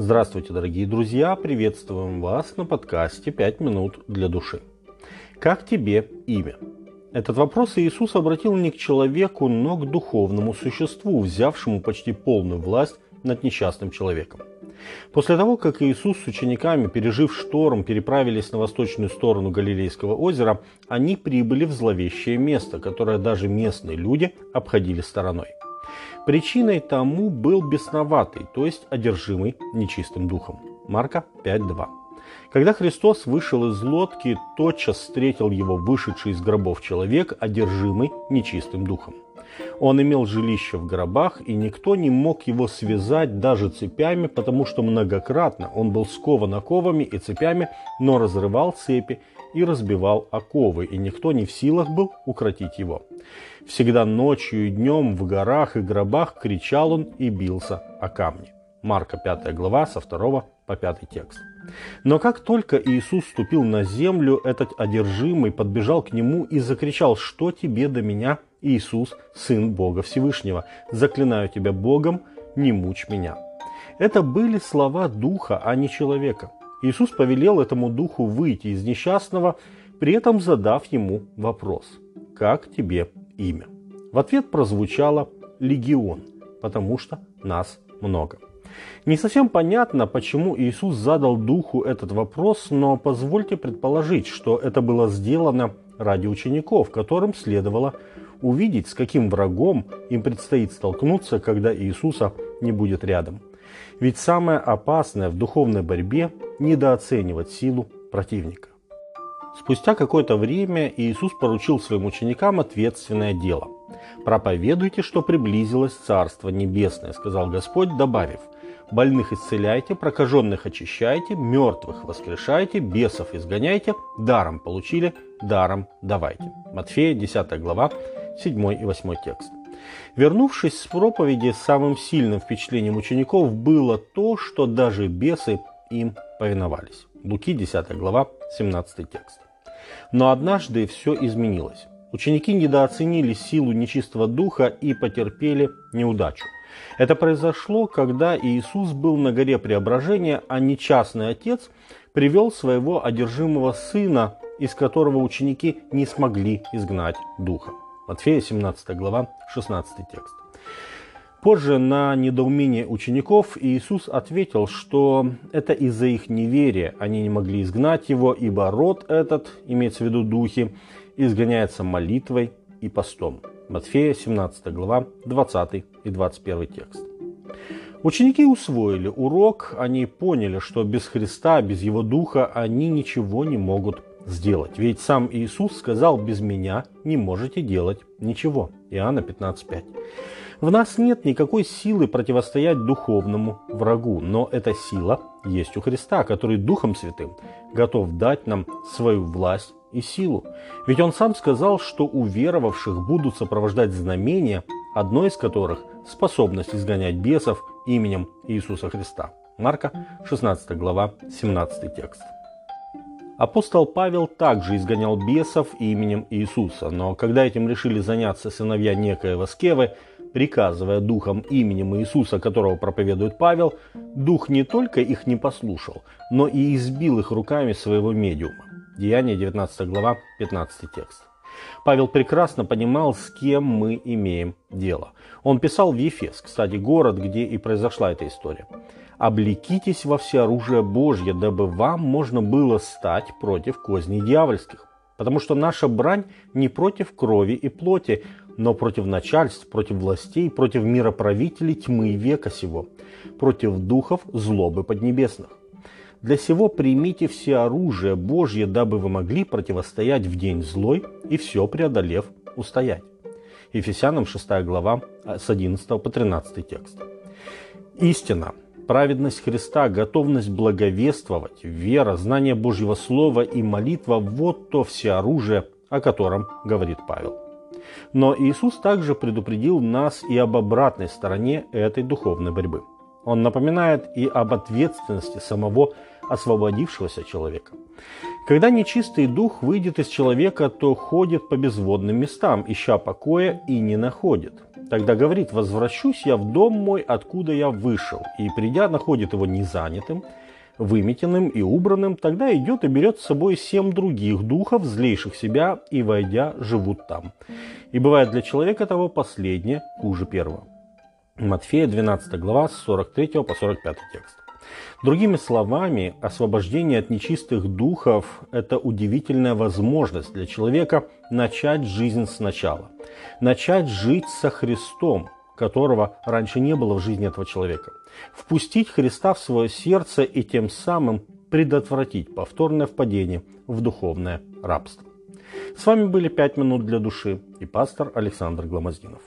Здравствуйте, дорогие друзья! Приветствуем вас на подкасте «Пять минут для души». Как тебе имя? Этот вопрос Иисус обратил не к человеку, но к духовному существу, взявшему почти полную власть над несчастным человеком. После того, как Иисус с учениками, пережив шторм, переправились на восточную сторону Галилейского озера, они прибыли в зловещее место, которое даже местные люди обходили стороной. Причиной тому был бесноватый, то есть одержимый нечистым духом. Марка 5.2. Когда Христос вышел из лодки, тотчас встретил его вышедший из гробов человек, одержимый нечистым духом. Он имел жилище в гробах, и никто не мог его связать даже цепями, потому что многократно он был скован оковами и цепями, но разрывал цепи и разбивал оковы, и никто не в силах был укротить его. Всегда ночью и днем в горах и гробах кричал он и бился о камни. Марка 5 глава со 2 по 5 текст. Но как только Иисус ступил на землю, этот одержимый подбежал к нему и закричал, что тебе до меня, Иисус, Сын Бога Всевышнего, заклинаю тебя Богом, не мучь меня. Это были слова духа, а не человека. Иисус повелел этому духу выйти из несчастного, при этом задав ему вопрос «Как тебе имя?» В ответ прозвучало «Легион», потому что нас много. Не совсем понятно, почему Иисус задал Духу этот вопрос, но позвольте предположить, что это было сделано ради учеников, которым следовало увидеть, с каким врагом им предстоит столкнуться, когда Иисуса не будет рядом. Ведь самое опасное в духовной борьбе – недооценивать силу противника. Спустя какое-то время Иисус поручил своим ученикам ответственное дело. «Проповедуйте, что приблизилось Царство Небесное», – сказал Господь, добавив – больных исцеляйте, прокаженных очищайте, мертвых воскрешайте, бесов изгоняйте, даром получили, даром давайте. Матфея 10 глава, 7 и 8 текст. Вернувшись с проповеди, самым сильным впечатлением учеников было то, что даже бесы им повиновались. Луки 10 глава, 17 текст. Но однажды все изменилось. Ученики недооценили силу нечистого духа и потерпели неудачу. Это произошло, когда Иисус был на горе Преображения, а нечастный отец привел своего одержимого сына, из которого ученики не смогли изгнать духа. Матфея 17 глава, 16 текст. Позже на недоумение учеников Иисус ответил, что это из-за их неверия они не могли изгнать его, ибо род этот, имеется в виду духи, изгоняется молитвой и постом. Матфея 17 глава 20 и 21 текст. Ученики усвоили урок, они поняли, что без Христа, без Его Духа они ничего не могут сделать. Ведь сам Иисус сказал, без меня не можете делать ничего. Иоанна 15.5. В нас нет никакой силы противостоять духовному врагу, но эта сила есть у Христа, который Духом Святым готов дать нам свою власть и силу. Ведь он сам сказал, что у веровавших будут сопровождать знамения, одно из которых – способность изгонять бесов именем Иисуса Христа. Марка, 16 глава, 17 текст. Апостол Павел также изгонял бесов именем Иисуса, но когда этим решили заняться сыновья некоего Скевы, приказывая духом именем Иисуса, которого проповедует Павел, дух не только их не послушал, но и избил их руками своего медиума. Деяние 19 глава, 15 текст. Павел прекрасно понимал, с кем мы имеем дело. Он писал в Ефес, кстати, город, где и произошла эта история. «Облекитесь во всеоружие Божье, дабы вам можно было стать против козней дьявольских. Потому что наша брань не против крови и плоти, но против начальств, против властей, против мироправителей тьмы века сего, против духов злобы поднебесных. Для сего примите все оружие Божье, дабы вы могли противостоять в день злой и все преодолев устоять. Ефесянам 6 глава с 11 по 13 текст. Истина, праведность Христа, готовность благовествовать, вера, знание Божьего Слова и молитва – вот то все оружие, о котором говорит Павел. Но Иисус также предупредил нас и об обратной стороне этой духовной борьбы – он напоминает и об ответственности самого освободившегося человека. Когда нечистый дух выйдет из человека, то ходит по безводным местам, ища покоя и не находит. Тогда говорит, возвращусь я в дом мой, откуда я вышел. И придя, находит его незанятым, выметенным и убранным, тогда идет и берет с собой семь других духов, злейших себя, и, войдя, живут там. И бывает для человека того последнее хуже первого. Матфея 12 глава с 43 по 45 текст. Другими словами, освобождение от нечистых духов – это удивительная возможность для человека начать жизнь сначала. Начать жить со Христом, которого раньше не было в жизни этого человека. Впустить Христа в свое сердце и тем самым предотвратить повторное впадение в духовное рабство. С вами были «Пять минут для души» и пастор Александр Гламоздинов.